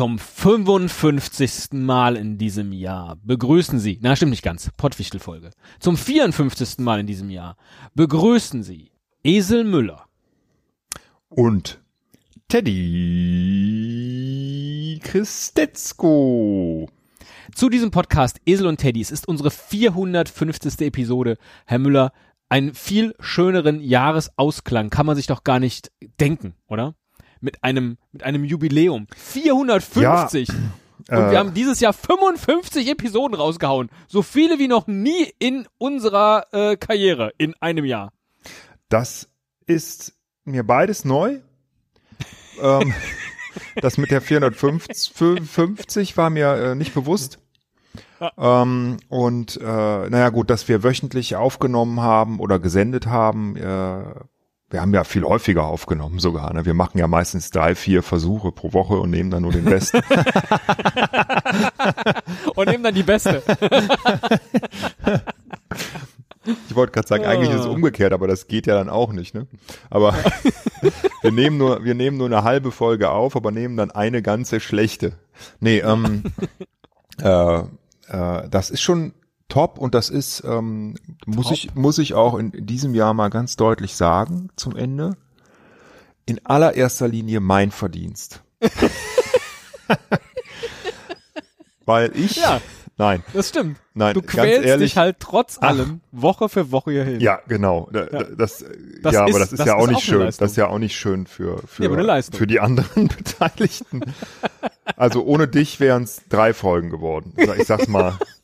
Zum 55. Mal in diesem Jahr begrüßen Sie, na stimmt nicht ganz, Pottwichtel-Folge. Zum 54. Mal in diesem Jahr begrüßen Sie Esel Müller. Und Teddy Christetzko. Zu diesem Podcast Esel und Teddy. Es ist unsere 450. Episode. Herr Müller, einen viel schöneren Jahresausklang kann man sich doch gar nicht denken, oder? Mit einem, mit einem Jubiläum. 450! Ja, und äh, wir haben dieses Jahr 55 Episoden rausgehauen. So viele wie noch nie in unserer äh, Karriere in einem Jahr. Das ist mir beides neu. ähm, das mit der 450 war mir äh, nicht bewusst. Ähm, und äh, naja gut, dass wir wöchentlich aufgenommen haben oder gesendet haben. Äh, wir haben ja viel häufiger aufgenommen sogar. Ne? Wir machen ja meistens drei, vier Versuche pro Woche und nehmen dann nur den besten. und nehmen dann die beste. Ich wollte gerade sagen, eigentlich ist es ah. umgekehrt, aber das geht ja dann auch nicht, ne? Aber wir nehmen nur, wir nehmen nur eine halbe Folge auf, aber nehmen dann eine ganze schlechte. Nee, ähm, äh, äh, das ist schon top und das ist, ähm, muss top. ich, muss ich auch in diesem Jahr mal ganz deutlich sagen zum Ende. In allererster Linie mein Verdienst. Weil ich, ja. Nein. Das stimmt. Nein, du quälst ehrlich, dich halt trotz allem ach, Woche für Woche hierhin. Ja, genau. Da, ja. Das, das, ja, ist, aber das ist das ja auch ist nicht auch schön. Das ist ja auch nicht schön für, für, ja, für die anderen Beteiligten. also ohne dich wären es drei Folgen geworden. Ich sag's mal,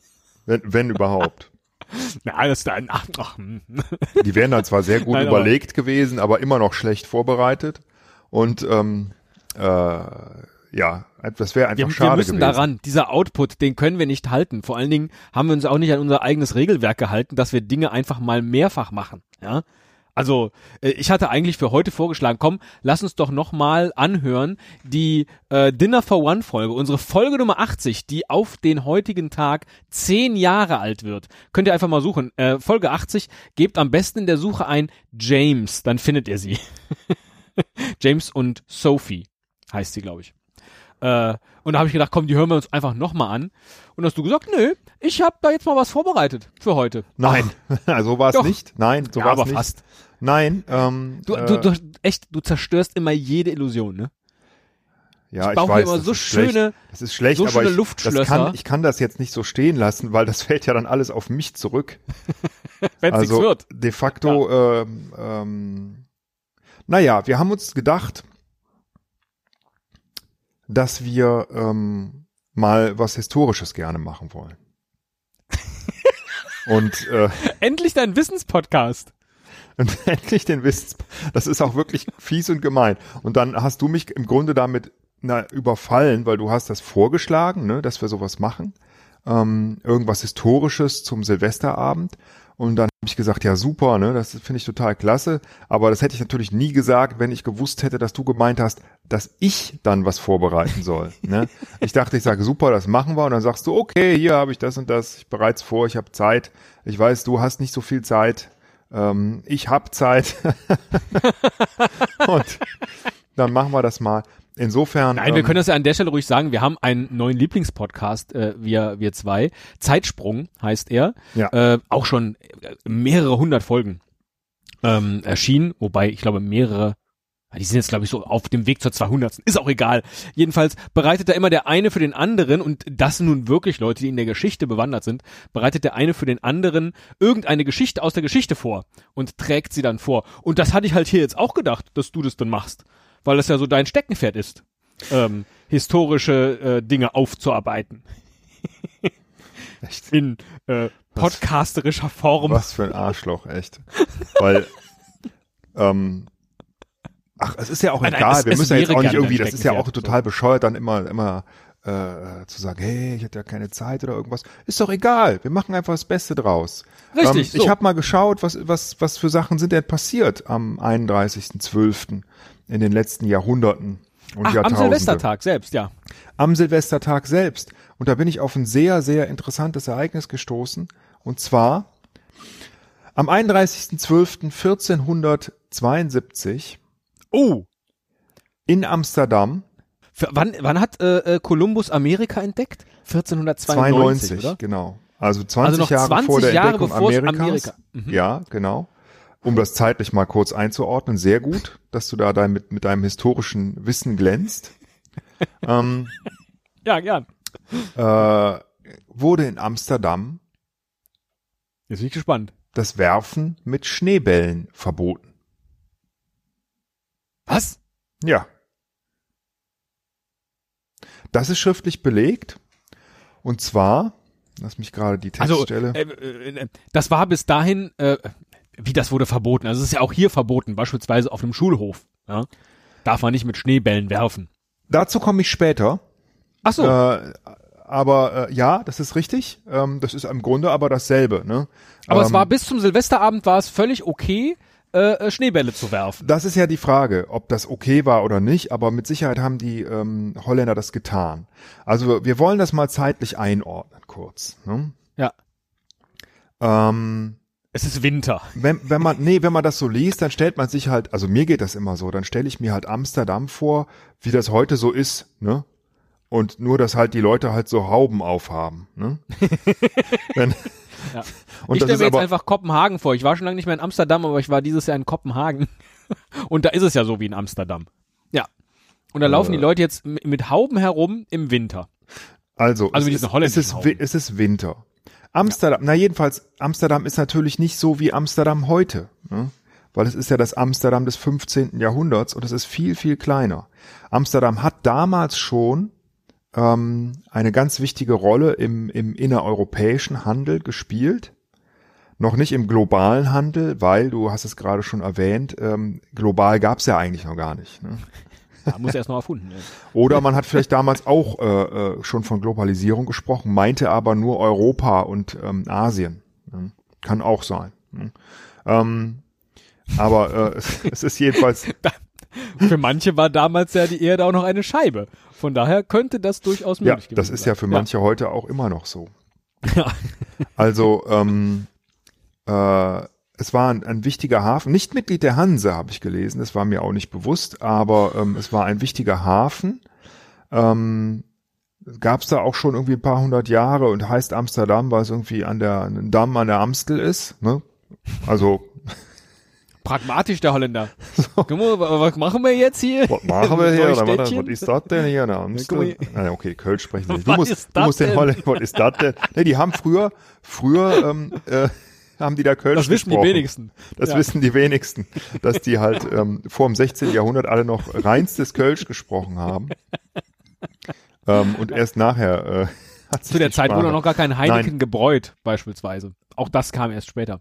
wenn, wenn überhaupt. Na, das ist ein, ach, ach. Hm. Die wären dann zwar sehr gut Nein, überlegt aber, gewesen, aber immer noch schlecht vorbereitet. Und ähm, äh, ja, das wäre einfach wir, schade Wir müssen gewesen. daran, dieser Output, den können wir nicht halten. Vor allen Dingen haben wir uns auch nicht an unser eigenes Regelwerk gehalten, dass wir Dinge einfach mal mehrfach machen. Ja, also äh, ich hatte eigentlich für heute vorgeschlagen, komm, lass uns doch noch mal anhören die äh, Dinner for One Folge, unsere Folge Nummer 80, die auf den heutigen Tag zehn Jahre alt wird. Könnt ihr einfach mal suchen. Äh, Folge 80, gebt am besten in der Suche ein James, dann findet ihr sie. James und Sophie heißt sie, glaube ich. Äh, und da habe ich gedacht, komm, die hören wir uns einfach nochmal an. Und hast du gesagt, nö, ich habe da jetzt mal was vorbereitet für heute. Nein, so war es nicht. Nein, so ja, war es nicht. fast. Nein, ähm, du, äh, du, du, echt, du zerstörst immer jede Illusion, ne? Ja, ich, ich weiß, immer so schöne, schlecht. das ist schlecht, so aber ich, Luftschlösser. Das kann, ich kann das jetzt nicht so stehen lassen, weil das fällt ja dann alles auf mich zurück. Wenn es also, wird. De facto, ja. ähm, ähm, naja, wir haben uns gedacht, dass wir ähm, mal was Historisches gerne machen wollen. Und äh, endlich dein Wissenspodcast. Und endlich den Wissens. Das ist auch wirklich fies und gemein. Und dann hast du mich im Grunde damit na, überfallen, weil du hast das vorgeschlagen, ne, dass wir sowas machen. Ähm, irgendwas Historisches zum Silvesterabend. Und dann habe ich gesagt, ja super, ne, das finde ich total klasse. Aber das hätte ich natürlich nie gesagt, wenn ich gewusst hätte, dass du gemeint hast, dass ich dann was vorbereiten soll. ne? Ich dachte, ich sage super, das machen wir. Und dann sagst du, okay, hier habe ich das und das, ich bereits vor, ich habe Zeit. Ich weiß, du hast nicht so viel Zeit. Ähm, ich habe Zeit. und dann machen wir das mal. Insofern. Nein, wir ähm, können das ja an der Stelle ruhig sagen. Wir haben einen neuen Lieblingspodcast, äh, wir, wir zwei. Zeitsprung heißt er. Ja. Äh, auch schon mehrere hundert Folgen ähm, erschienen, wobei ich glaube mehrere die sind jetzt, glaube ich, so auf dem Weg zur 200. Ist auch egal. Jedenfalls bereitet da immer der eine für den anderen, und das sind nun wirklich Leute, die in der Geschichte bewandert sind, bereitet der eine für den anderen irgendeine Geschichte aus der Geschichte vor und trägt sie dann vor. Und das hatte ich halt hier jetzt auch gedacht, dass du das dann machst weil das ja so dein Steckenpferd ist, ähm, historische äh, Dinge aufzuarbeiten. echt? In äh, podcasterischer Form. Was für ein Arschloch, echt. Weil, ähm, ach, es ist ja auch nein, egal, nein, es, wir müssen ja jetzt auch nicht irgendwie, das ist ja auch total so. bescheuert, dann immer, immer äh, zu sagen, hey, ich hatte ja keine Zeit oder irgendwas. Ist doch egal, wir machen einfach das Beste draus. Richtig. Ähm, so. Ich habe mal geschaut, was, was, was für Sachen sind denn passiert am 31.12 in den letzten Jahrhunderten und Ach, Jahrtausende. Am Silvestertag selbst, ja. Am Silvestertag selbst. Und da bin ich auf ein sehr, sehr interessantes Ereignis gestoßen. Und zwar am 31.12.1472 oh. in Amsterdam Für, wann, wann hat äh, äh, Kolumbus Amerika entdeckt? 1492, 92, oder? genau. Also 20 Also Jahre 20 vor der Jahre Entdeckung Amerikas. Amerika- Mhm. Ja, genau. Um das zeitlich mal kurz einzuordnen, sehr gut, dass du da dein, mit, mit deinem historischen Wissen glänzt. ähm, Ja, gern. äh, wurde in Amsterdam Jetzt bin ich gespannt. das Werfen mit Schneebällen verboten. Was? Ja. Das ist schriftlich belegt. Und zwar, lass mich gerade die Also, Textstelle. äh, äh, äh, das war bis dahin, äh, wie das wurde verboten. Also es ist ja auch hier verboten, beispielsweise auf einem Schulhof. Ja? Darf man nicht mit Schneebällen werfen. Dazu komme ich später. Ach so. Äh, aber äh, ja, das ist richtig. Ähm, das ist im Grunde aber dasselbe. Ne? Aber es ähm, war bis zum Silvesterabend war es völlig okay, äh, äh, Schneebälle zu werfen. Das ist ja die Frage, ob das okay war oder nicht, aber mit Sicherheit haben die ähm, Holländer das getan. Also wir wollen das mal zeitlich einordnen, kurz. Ne? Ja. Ähm, Es ist Winter. wenn, wenn man, nee, wenn man das so liest, dann stellt man sich halt, also mir geht das immer so, dann stelle ich mir halt Amsterdam vor, wie das heute so ist, ne? Und nur, dass halt die Leute halt so Hauben aufhaben, ne? wenn, Ja. Und ich stelle mir jetzt einfach Kopenhagen vor. Ich war schon lange nicht mehr in Amsterdam, aber ich war dieses Jahr in Kopenhagen. Und da ist es ja so wie in Amsterdam. Ja. Und da laufen Äh. die Leute jetzt mit Hauben herum im Winter. Also, Also es, ist, es, ist, es ist Winter. Amsterdam, na jedenfalls, Amsterdam ist natürlich nicht so wie Amsterdam heute, ne? weil es ist ja das Amsterdam des 15. Jahrhunderts und es ist viel, viel kleiner. Amsterdam hat damals schon ähm, eine ganz wichtige Rolle im, im innereuropäischen Handel gespielt. Noch nicht im globalen Handel, weil, du hast es gerade schon erwähnt, ähm, global gab es ja eigentlich noch gar nicht. Ne? Da muss erst noch erfunden werden. Oder man hat vielleicht damals auch äh, äh, schon von Globalisierung gesprochen, meinte aber nur Europa und ähm, Asien. Ne? Kann auch sein. Ne? Ähm, aber äh, es, es ist jedenfalls, Für manche war damals ja die Erde auch noch eine Scheibe. Von daher könnte das durchaus ja, möglich gewesen das ist ja für sein. manche heute auch immer noch so. Ja. Also ähm, äh, es war ein, ein wichtiger Hafen, nicht Mitglied der Hanse, habe ich gelesen, das war mir auch nicht bewusst, aber ähm, es war ein wichtiger Hafen. Ähm, Gab es da auch schon irgendwie ein paar hundert Jahre und heißt Amsterdam, weil es irgendwie an der ein Damm an der Amstel ist. Ne? Also Pragmatisch, der Holländer. Guck mal, wa- was machen wir jetzt hier? was machen wir hier? Neustädtchen? Was, was ist das denn hier Amstel? mal. Nein, okay, Kölsch sprechen nicht. Du Was musst, ist du musst den? Holländer, was ist das denn? Nee, die haben früher, früher ähm, äh, haben die da Kölsch Das wissen die wenigsten. Das Ja. wissen die wenigsten, dass die halt ähm, vor dem 16. Jahrhundert alle noch reinstes Kölsch gesprochen haben. ähm, und erst nachher äh, Zu der Zeit wurde noch gar kein Heineken Nein. gebräut, beispielsweise. Auch das kam erst später.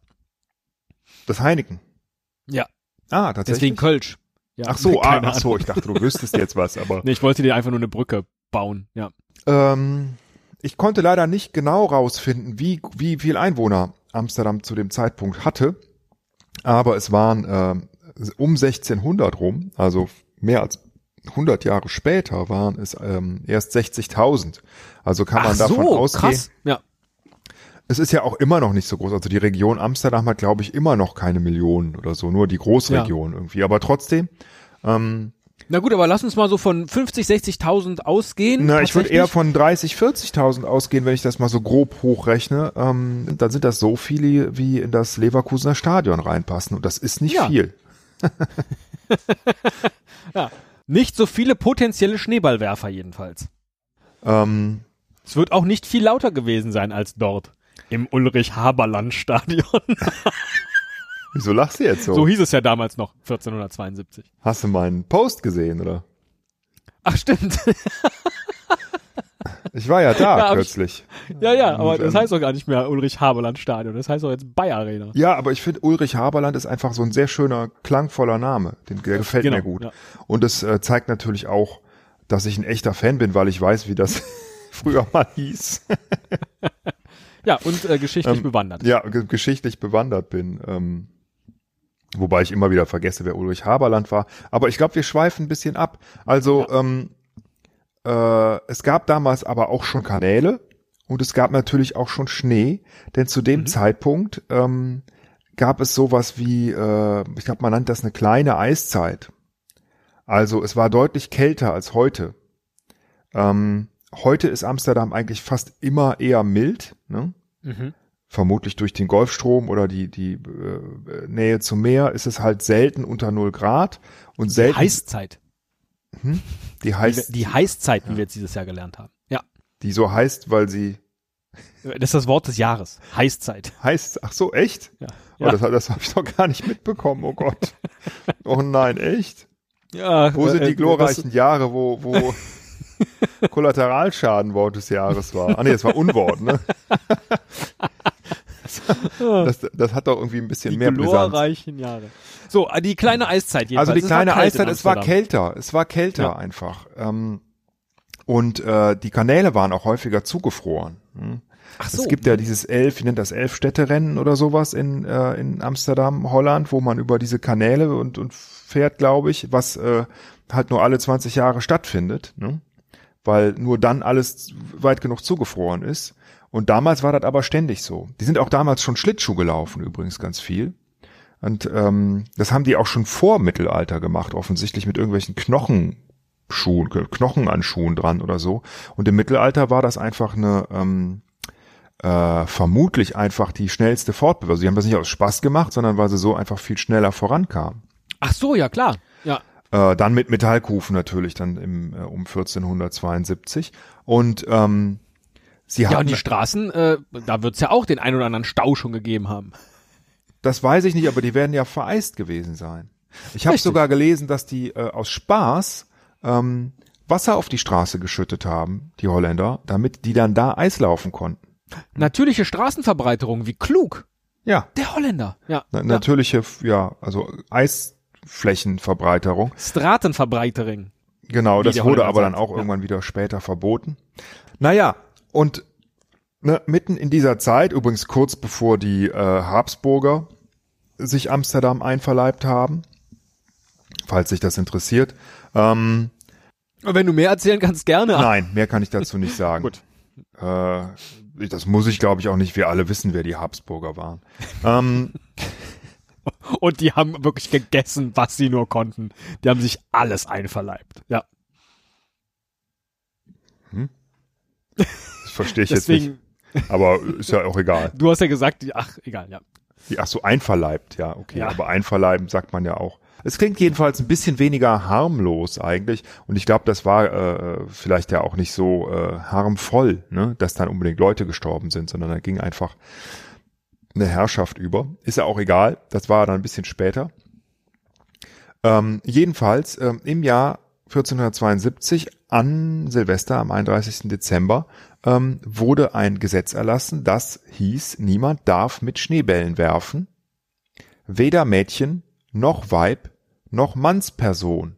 das Heineken. Ja. Ah, tatsächlich. Deswegen Kölsch. Ja, ach so, ah, ach so, ich dachte, du wüsstest jetzt was, aber Nee, ich wollte dir einfach nur eine Brücke bauen. Ja. ähm, ich konnte leider nicht genau rausfinden, wie wie viel Einwohner Amsterdam zu dem Zeitpunkt hatte, aber es waren ähm, um 1600 rum, also mehr als 100 Jahre später waren es ähm, erst 60.000. Also kann man Ach davon so, ausgehen. krass. Ja. Es ist ja auch immer noch nicht so groß. Also die Region Amsterdam hat, glaube ich, immer noch keine Millionen oder so, nur die Großregion irgendwie. Aber trotzdem, ähm, Na gut, aber lass uns mal so von 50, 60.000 ausgehen. na, ich würde eher von 30, 40.000 ausgehen, wenn ich das mal so grob hochrechne. Ähm, dann sind das so viele, wie in das Leverkusener Stadion reinpassen. Und das ist nicht Ja. viel. Ja. Nicht so viele potenzielle Schneeballwerfer jedenfalls. Ähm, Es wird auch nicht viel lauter gewesen sein als dort. Im Ulrich-Haberland-Stadion. wieso lachst du jetzt so? So hieß es ja damals noch, 1472. Hast du meinen Post gesehen, oder? Ach, stimmt. Ich war ja da Ja, hab ich- kürzlich. ja, ja, aber Und, das ähm, heißt doch gar nicht mehr Ulrich-Haberland-Stadion. Das heißt doch jetzt Bayer Arena. Ja, aber ich finde, Ulrich Haberland ist einfach so ein sehr schöner, klangvoller Name. Den, der gefällt genau, mir gut. ja. Und es äh, zeigt natürlich auch, dass ich ein echter Fan bin, weil ich weiß, wie das früher mal hieß. Ja, und äh, geschichtlich Ähm, bewandert. Ja, ge geschichtlich bewandert bin. Ähm, wobei ich immer wieder vergesse, wer Ulrich Haberland war. Aber ich glaube, wir schweifen ein bisschen ab. Also ähm, äh, es gab damals aber auch schon Kanäle und es gab natürlich auch schon Schnee, denn zu dem Mhm. Zeitpunkt ähm, gab es sowas wie, äh, ich glaube, man nennt das eine kleine Eiszeit. Also es war deutlich kälter als heute. Ähm, heute ist Amsterdam eigentlich fast immer eher mild, ne? Mhm. vermutlich durch den Golfstrom oder die, die äh, Nähe zum Meer ist es halt selten unter 0 Grad und Die selten Heißzeit. die Die, heißt, die Heißzeit, wie wir jetzt dieses Jahr gelernt haben. Ja. die so heißt, weil sie Das ist das Wort des Jahres. Heißzeit. heißt, ach so, echt? Ja. Oh, Ja. das, das habe ich doch gar nicht mitbekommen, oh Gott. oh nein, echt? Ja, Wo sind äh, die glorreichen Jahre, wo, wo Kollateralschaden Wort des Jahres war? Ah nee, das war Unwort, ne? Das, das hat doch irgendwie ein bisschen Die mehr Brisanz. Jahre. So, äh, die kleine Eiszeit jedenfalls. Also die Es kleine Eiszeit, es war kälter, es war kälter Ja. einfach. Ähm, und äh, die Kanäle waren auch häufiger zugefroren. Hm. Ach so. Es gibt ja dieses elf, wie nennt das, elf Städterennen oder sowas in, äh, in Amsterdam, Holland, wo man über diese Kanäle und, und fährt, glaube ich, was äh, halt nur alle 20 Jahre stattfindet, ne? Weil nur dann alles weit genug zugefroren ist. Und damals war das aber ständig so. Die sind auch damals schon Schlittschuh gelaufen, übrigens ganz viel. Und ähm, das haben die auch schon vor Mittelalter gemacht, offensichtlich mit irgendwelchen Knochenschuhen, Knochen an Schuhen dran oder so. Und im Mittelalter war das einfach eine ähm, äh, vermutlich einfach die schnellste Fortbewegung. Also die haben das nicht aus Spaß gemacht, sondern weil sie so einfach viel schneller vorankamen. Ach so, ja klar. Ja. Äh, dann mit Metallkufen natürlich, dann im, äh, um 1472. Und ähm, sie Ja, hatten, und die Straßen, äh, da wird's ja auch den ein oder anderen Stau schon gegeben haben. das weiß ich nicht, aber die werden ja vereist gewesen sein. Ich habe sogar gelesen, dass die äh, aus Spaß ähm, Wasser auf die Straße geschüttet haben, die Holländer, damit die dann da Eis laufen konnten. Natürliche Straßenverbreiterung, wie klug. Ja, Der Holländer. Ja. na, ja. natürliche, ja, also Eisflächenverbreiterung. Straßenverbreitering. Genau, das wurde aber dann auch ja. irgendwann wieder später verboten. Naja, und ne, mitten in dieser Zeit, übrigens kurz bevor die äh, Habsburger sich Amsterdam einverleibt haben, falls sich das interessiert. Ähm, Wenn du mehr erzählen kannst, gerne. nein, mehr kann ich dazu nicht sagen. Gut. Äh, das muss ich, glaube ich, auch nicht. Wir alle wissen, wer die Habsburger waren. ähm, Und die haben wirklich gegessen, was sie nur konnten. Die haben sich alles einverleibt. Ja. das verstehe ich jetzt nicht. Aber ist ja auch egal. du hast ja gesagt, ach, egal, ja. Ach so, einverleibt, ja, okay. Ja. Aber einverleiben sagt man ja auch. Es klingt jedenfalls ein bisschen weniger harmlos eigentlich. Und ich glaube, das war äh, vielleicht ja auch nicht so äh, harmvoll, ne, dass dann unbedingt Leute gestorben sind, sondern da ging einfach eine Herrschaft über. Ist ja auch egal. Das war dann ein bisschen später. Ähm, jedenfalls ähm, im Jahr 1472 an Silvester am 31. Dezember ähm, wurde ein Gesetz erlassen, das hieß, niemand darf mit Schneebällen werfen, weder Mädchen noch Weib noch Mannsperson.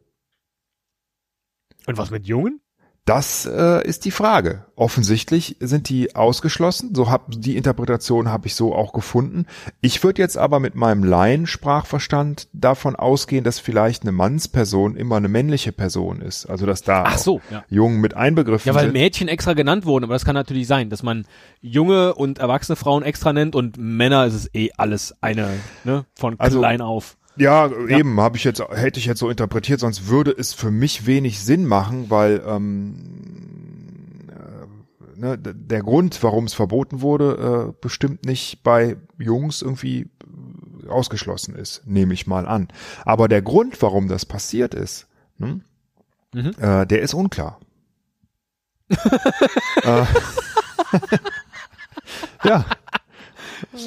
Und was mit Jungen? Das äh, ist die Frage. Offensichtlich sind die ausgeschlossen. So hab die Interpretation habe ich so auch gefunden. Ich würde jetzt aber mit meinem Laiensprachverstand davon ausgehen, dass vielleicht eine Mannsperson immer eine männliche Person ist. Also dass da Ach so, ja. Jungen mit einbegriffen Ja, weil sind. Mädchen extra genannt wurden, aber das kann natürlich sein, dass man junge und erwachsene Frauen extra nennt und Männer ist es eh alles eine, ne, von Also- klein auf. Ja, eben habe ich jetzt hätte ich jetzt so interpretiert, sonst würde es für mich wenig Sinn machen, weil ähm, äh, ne, der Grund, warum es verboten wurde, äh, bestimmt nicht bei Jungs irgendwie ausgeschlossen ist, nehme ich mal an. Aber der Grund, warum das passiert ist, ne, Mhm. äh, der ist unklar. äh, ja.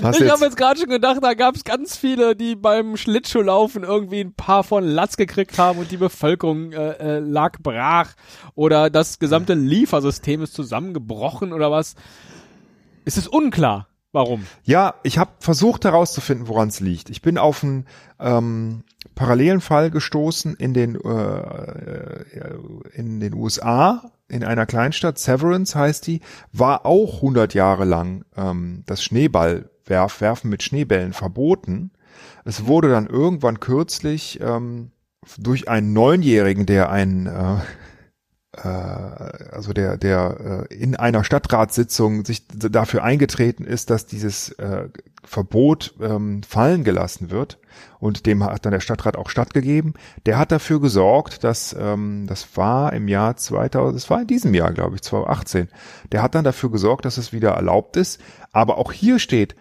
Hast Ich habe jetzt gerade schon gedacht, da gab es ganz viele, die beim Schlittschuhlaufen irgendwie ein paar von Latz gekriegt haben und die Bevölkerung äh, äh, lag brach oder das gesamte Liefersystem ist zusammengebrochen oder was. Es ist unklar, warum. Ja, ich habe versucht herauszufinden, woran es liegt. Ich bin auf einen ähm, parallelen Fall gestoßen in den äh, äh, in den USA in einer Kleinstadt Severance heißt die, war auch 100 Jahre lang ähm, das Schneeballwerf werfen mit Schneebällen verboten. Es wurde dann irgendwann kürzlich ähm, durch einen Neunjährigen, der ein äh, äh, also der, der äh, in einer Stadtratssitzung sich dafür eingetreten ist, dass dieses äh, Verbot ähm, fallen gelassen wird und dem hat dann der Stadtrat auch stattgegeben. Der hat dafür gesorgt, dass ähm, das war im Jahr 2000, das war in diesem Jahr, glaube ich, 2018. Der hat dann dafür gesorgt, dass es wieder erlaubt ist. Aber auch hier steht,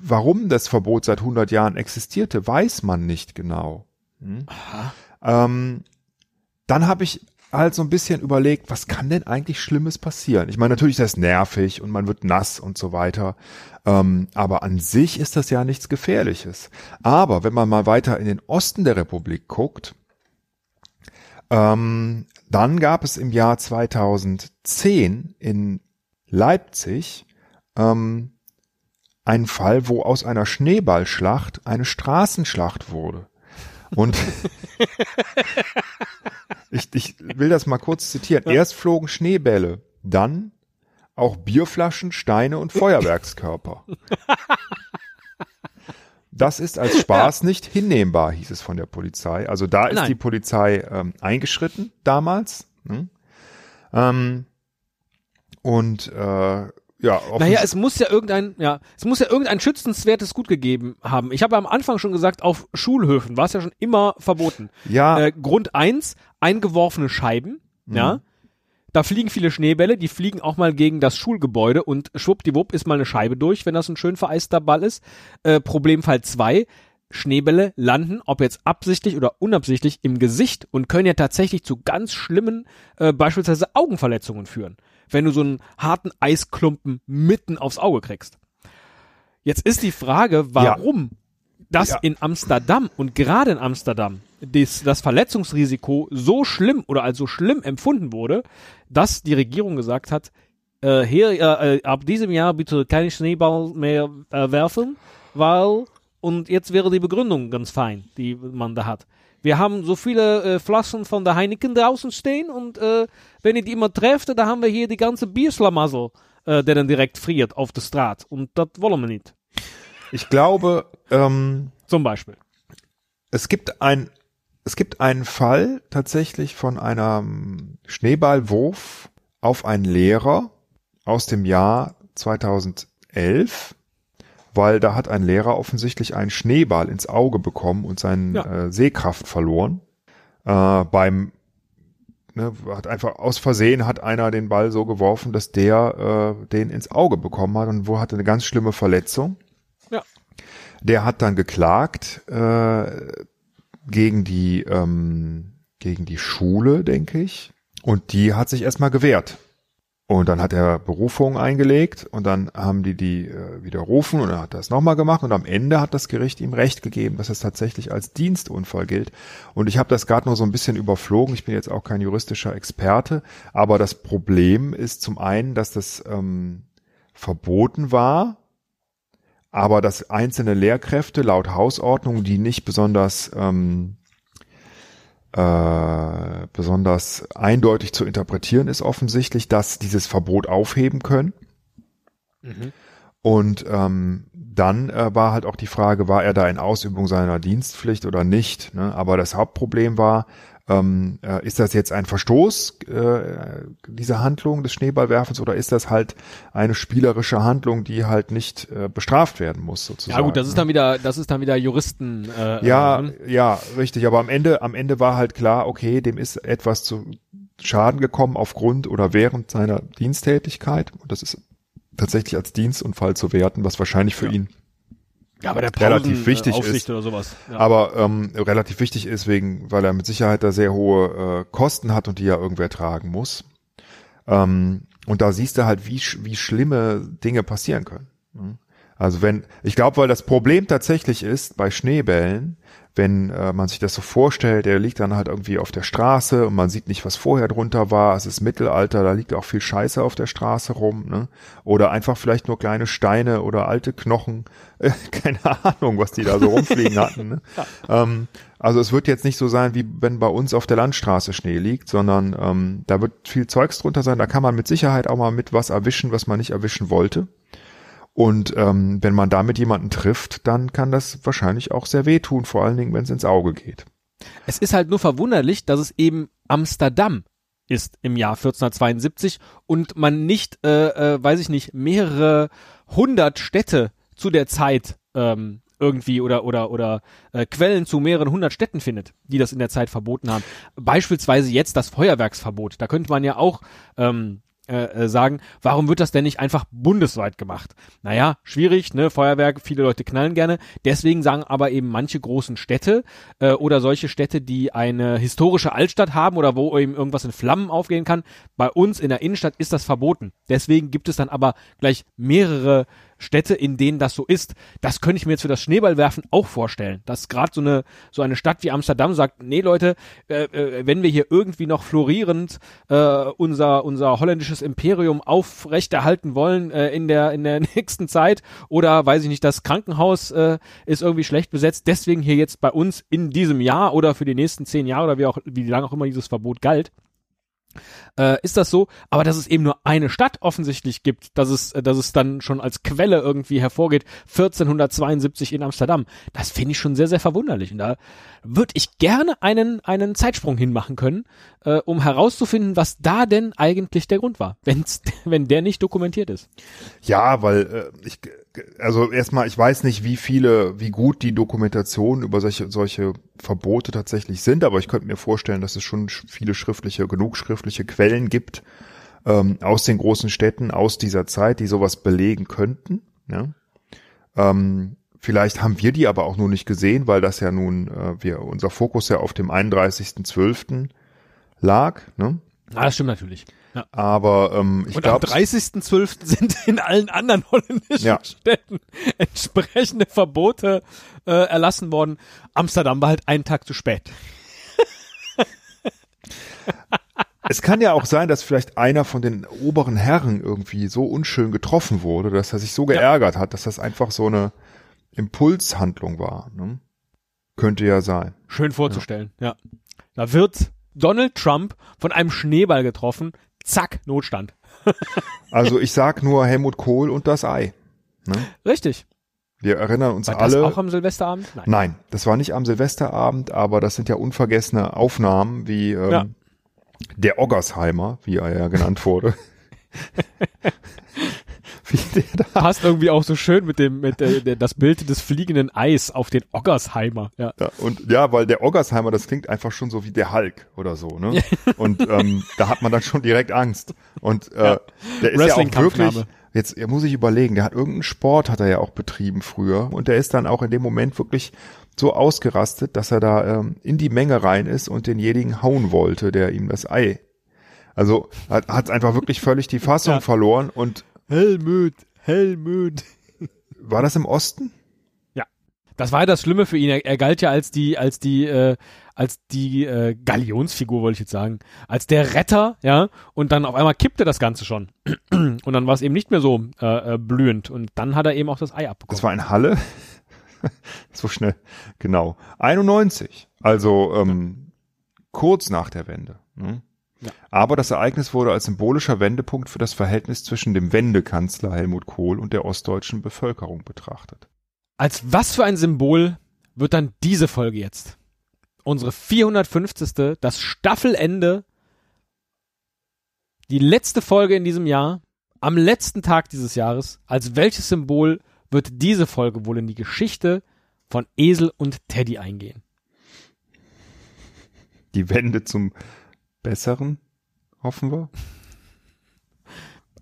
warum das Verbot seit 100 Jahren existierte, weiß man nicht genau. Hm? Ähm, dann habe ich halt so ein bisschen überlegt, was kann denn eigentlich Schlimmes passieren? Ich meine, natürlich ist das nervig und man wird nass und so weiter. Ähm, aber an sich ist das ja nichts Gefährliches. Aber wenn man mal weiter in den Osten der Republik guckt, ähm, dann gab es im Jahr 2010 in Leipzig ähm, einen Fall, wo aus einer Schneeballschlacht eine Straßenschlacht wurde. Und ich, ich will das mal kurz zitieren. Erst flogen Schneebälle, dann auch Bierflaschen, Steine und Feuerwerkskörper. Das ist als Spaß nicht hinnehmbar, hieß es von der Polizei. Also da ist Nein. die Polizei ähm, eingeschritten damals. Hm? Ähm, und äh, ja, Naja, es muss ja irgendein, ja, es muss ja irgendein schützenswertes Gut gegeben haben. Ich habe am Anfang schon gesagt, auf Schulhöfen war es ja schon immer verboten. ja, Äh, Grund eins, eingeworfene Scheiben, ja. Da fliegen viele Schneebälle, die fliegen auch mal gegen das Schulgebäude und schwuppdiwupp ist mal eine Scheibe durch, wenn das ein schön vereister Ball ist. Äh, Problemfall zwei, Schneebälle landen, ob jetzt absichtlich oder unabsichtlich, im Gesicht und können ja tatsächlich zu ganz schlimmen, äh, beispielsweise Augenverletzungen führen, wenn du so einen harten Eisklumpen mitten aufs Auge kriegst. Jetzt ist die Frage, warum das Ja. in Amsterdam und gerade in Amsterdam das, das Verletzungsrisiko so schlimm oder als so schlimm empfunden wurde, dass die Regierung gesagt hat, äh, hier äh, äh, ab diesem Jahr bitte keine Schneeball mehr äh, werfen, weil und jetzt wäre die Begründung ganz fein, die man da hat. Wir haben so viele äh, Flaschen von der Heineken draußen stehen und äh, wenn ihr die immer trefft, da haben wir hier die ganze Bierslamassel, äh, der dann direkt friert auf der Straße und das wollen wir nicht. ich glaube, ähm, Zum Beispiel. es gibt ein, es gibt einen Fall tatsächlich von einem Schneeballwurf auf einen Lehrer aus dem Jahr 2011, weil da hat ein Lehrer offensichtlich einen Schneeball ins Auge bekommen und seine Ja. äh, Sehkraft verloren. Äh, beim ne, hat einfach aus Versehen hat einer den Ball so geworfen, dass der äh, den ins Auge bekommen hat und wo hatte eine ganz schlimme Verletzung. Ja. Der hat dann geklagt äh, gegen die ähm, gegen die Schule, denke ich, und die hat sich erstmal gewehrt. Und dann hat er Berufung eingelegt und dann haben die die äh, widerrufen und er hat das nochmal gemacht und am Ende hat das Gericht ihm Recht gegeben, dass es tatsächlich als Dienstunfall gilt. Und ich habe das gerade nur so ein bisschen überflogen. Ich bin jetzt auch kein juristischer Experte, aber das Problem ist zum einen, dass das ähm, verboten war, aber dass einzelne Lehrkräfte laut Hausordnung, die nicht besonders ähm, äh, besonders eindeutig zu interpretieren ist offensichtlich, dass dieses Verbot aufheben können. Und ähm, dann äh, war halt auch die Frage, war er da in Ausübung seiner Dienstpflicht oder nicht? Ne? Aber das Hauptproblem war, ähm, äh, ist das jetzt ein Verstoß, äh, diese Handlung des Schneeballwerfens, oder ist das halt eine spielerische Handlung, die halt nicht äh, bestraft werden muss, sozusagen? Ja gut, das ist dann wieder, das ist dann wieder Juristen. Äh, Ja, äh, ja, richtig. Aber am Ende, am Ende war halt klar, okay, dem ist etwas zu Schaden gekommen aufgrund oder während seiner Diensttätigkeit. Und das ist tatsächlich als Dienstunfall zu werten, was wahrscheinlich für Ja. ihn ja, aber der relativ Pausen- wichtig äh, Aufsicht ist. oder sowas. Ja. aber ähm, relativ wichtig ist, wegen, weil er mit Sicherheit da sehr hohe äh, Kosten hat und die ja irgendwer tragen muss. Ähm, und da siehst du halt, wie, wie schlimme Dinge passieren können. ne? Also wenn, ich glaube, weil das Problem tatsächlich ist bei Schneebällen, wenn äh, man sich das so vorstellt, der liegt dann halt irgendwie auf der Straße und man sieht nicht, was vorher drunter war. Es ist Mittelalter, da liegt auch viel Scheiße auf der Straße rum, ne? Oder einfach vielleicht nur kleine Steine oder alte Knochen. Äh, keine Ahnung, was die da so rumfliegen hatten. Ne? Ähm, also es wird jetzt nicht so sein, wie wenn bei uns auf der Landstraße Schnee liegt, sondern ähm, da wird viel Zeugs drunter sein. Da kann man mit Sicherheit auch mal mit was erwischen, was man nicht erwischen wollte. Und ähm, wenn man damit jemanden trifft, dann kann das wahrscheinlich auch sehr wehtun, vor allen Dingen, wenn es ins Auge geht. Es ist halt nur verwunderlich, dass es eben Amsterdam ist im Jahr 1472 und man nicht, äh, äh, weiß ich nicht, mehrere hundert Städte zu der Zeit ähm, irgendwie oder oder oder äh, Quellen zu mehreren hundert Städten findet, die das in der Zeit verboten haben. Beispielsweise jetzt das Feuerwerksverbot. Da könnte man ja auch ähm, äh, äh, sagen, warum wird das denn nicht einfach bundesweit gemacht? Naja, schwierig, ne? Feuerwerk, viele Leute knallen gerne. Deswegen sagen aber eben manche großen Städte äh, oder solche Städte, die eine historische Altstadt haben oder wo eben irgendwas in Flammen aufgehen kann, bei uns in der Innenstadt ist das verboten. Deswegen gibt es dann aber gleich mehrere Städte, in denen das so ist. Das könnte ich mir jetzt für das Schneeballwerfen auch vorstellen, dass gerade so eine so eine Stadt wie Amsterdam sagt, nee Leute, äh, äh, wenn wir hier irgendwie noch florierend äh, unser unser holländisches Imperium aufrechterhalten wollen äh, in der in der nächsten Zeit oder weiß ich nicht, das Krankenhaus äh, ist irgendwie schlecht besetzt, deswegen hier jetzt bei uns in diesem Jahr oder für die nächsten zehn Jahre oder wie auch wie lange auch immer dieses Verbot galt äh, ist das so, aber dass es eben nur eine Stadt offensichtlich gibt, dass es, äh, dass es dann schon als Quelle irgendwie hervorgeht, 1472 in Amsterdam, das finde ich schon sehr, sehr verwunderlich. Und da würde ich gerne einen, einen Zeitsprung hinmachen können, äh, um herauszufinden, was da denn eigentlich der Grund war, wenn's, wenn der nicht dokumentiert ist. Ja, weil äh, ich also erstmal, ich weiß nicht, wie viele, wie gut die Dokumentationen über solche, solche Verbote tatsächlich sind, aber ich könnte mir vorstellen, dass es schon viele schriftliche, genug schriftliche Quellen gibt ähm, aus den großen Städten, aus dieser Zeit, die sowas belegen könnten. Ja? Ähm, vielleicht haben wir die aber auch nur nicht gesehen, weil das ja nun, äh, wir, unser Fokus ja auf dem 31.12. lag. Ne? Ah, das stimmt natürlich. Ja. Aber ähm, ich glaube. Am 30.12. sind in allen anderen holländischen ja. Städten entsprechende Verbote äh, erlassen worden. Amsterdam war halt einen Tag zu spät. es kann ja auch sein, dass vielleicht einer von den oberen Herren irgendwie so unschön getroffen wurde, dass er sich so geärgert ja. hat, dass das einfach so eine Impulshandlung war. Ne? Könnte ja sein. Schön vorzustellen, ja. ja. Da wird Donald Trump von einem Schneeball getroffen, zack, Notstand. also ich sag nur Helmut Kohl und das Ei. Ne? Richtig. Wir erinnern uns war alle. Das auch am Silvesterabend? Nein. Nein, das war nicht am Silvesterabend, aber das sind ja unvergessene Aufnahmen wie ähm, ja. der Oggersheimer, wie er ja genannt wurde. Passt irgendwie auch so schön mit dem, mit der, das Bild des fliegenden Eis auf den Oggersheimer. Ja. ja. Und ja, weil der Oggersheimer, das klingt einfach schon so wie der Hulk oder so, ne? und ähm, da hat man dann schon direkt Angst. Und äh, ja. der ist ja auch wirklich. Jetzt muss ich überlegen, der hat irgendeinen Sport, hat er ja auch betrieben früher. Und der ist dann auch in dem Moment wirklich so ausgerastet, dass er da ähm, in die Menge rein ist und denjenigen hauen wollte, der ihm das Ei also hat, hat einfach wirklich völlig die Fassung ja. verloren und Helmut, Helmut. War das im Osten? Ja. Das war ja das Schlimme für ihn. Er, er galt ja als die, als die, äh, als die äh, Galionsfigur, wollte ich jetzt sagen. Als der Retter, ja. Und dann auf einmal kippte das Ganze schon. Und dann war es eben nicht mehr so äh, äh, blühend. Und dann hat er eben auch das Ei abbekommen. Das war in Halle? so schnell. Genau. 91. Also ähm, kurz nach der Wende. Ne? Ja. Aber das Ereignis wurde als symbolischer Wendepunkt für das Verhältnis zwischen dem Wendekanzler Helmut Kohl und der ostdeutschen Bevölkerung betrachtet. Als was für ein Symbol wird dann diese Folge jetzt? Unsere 450. Das Staffelende. Die letzte Folge in diesem Jahr. Am letzten Tag dieses Jahres. Als welches Symbol wird diese Folge wohl in die Geschichte von Esel und Teddy eingehen? Die Wende zum besseren, hoffen wir.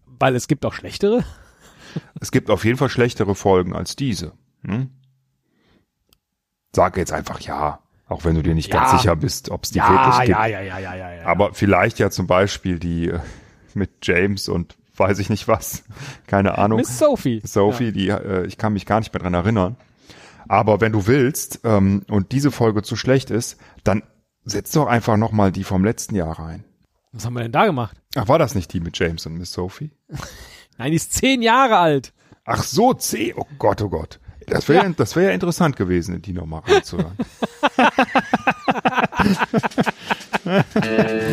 Weil es gibt auch schlechtere. Es gibt auf jeden Fall schlechtere Folgen als diese. Hm? Sag jetzt einfach ja, auch wenn du dir nicht ja. ganz sicher bist, ob es die ja, wirklich gibt. Ja, ja, ja, ja, ja, ja. Aber vielleicht ja zum Beispiel die äh, mit James und weiß ich nicht was, keine Ahnung. Miss Sophie. Sophie, ja. die äh, ich kann mich gar nicht mehr dran erinnern. Aber wenn du willst ähm, und diese Folge zu schlecht ist, dann Setz doch einfach nochmal die vom letzten Jahr rein. Was haben wir denn da gemacht? Ach, war das nicht die mit James und Miss Sophie? Nein, die ist zehn Jahre alt. Ach so, zehn. Oh Gott, oh Gott. Das wäre ja. das wäre ja interessant gewesen, die nochmal reinzuhören.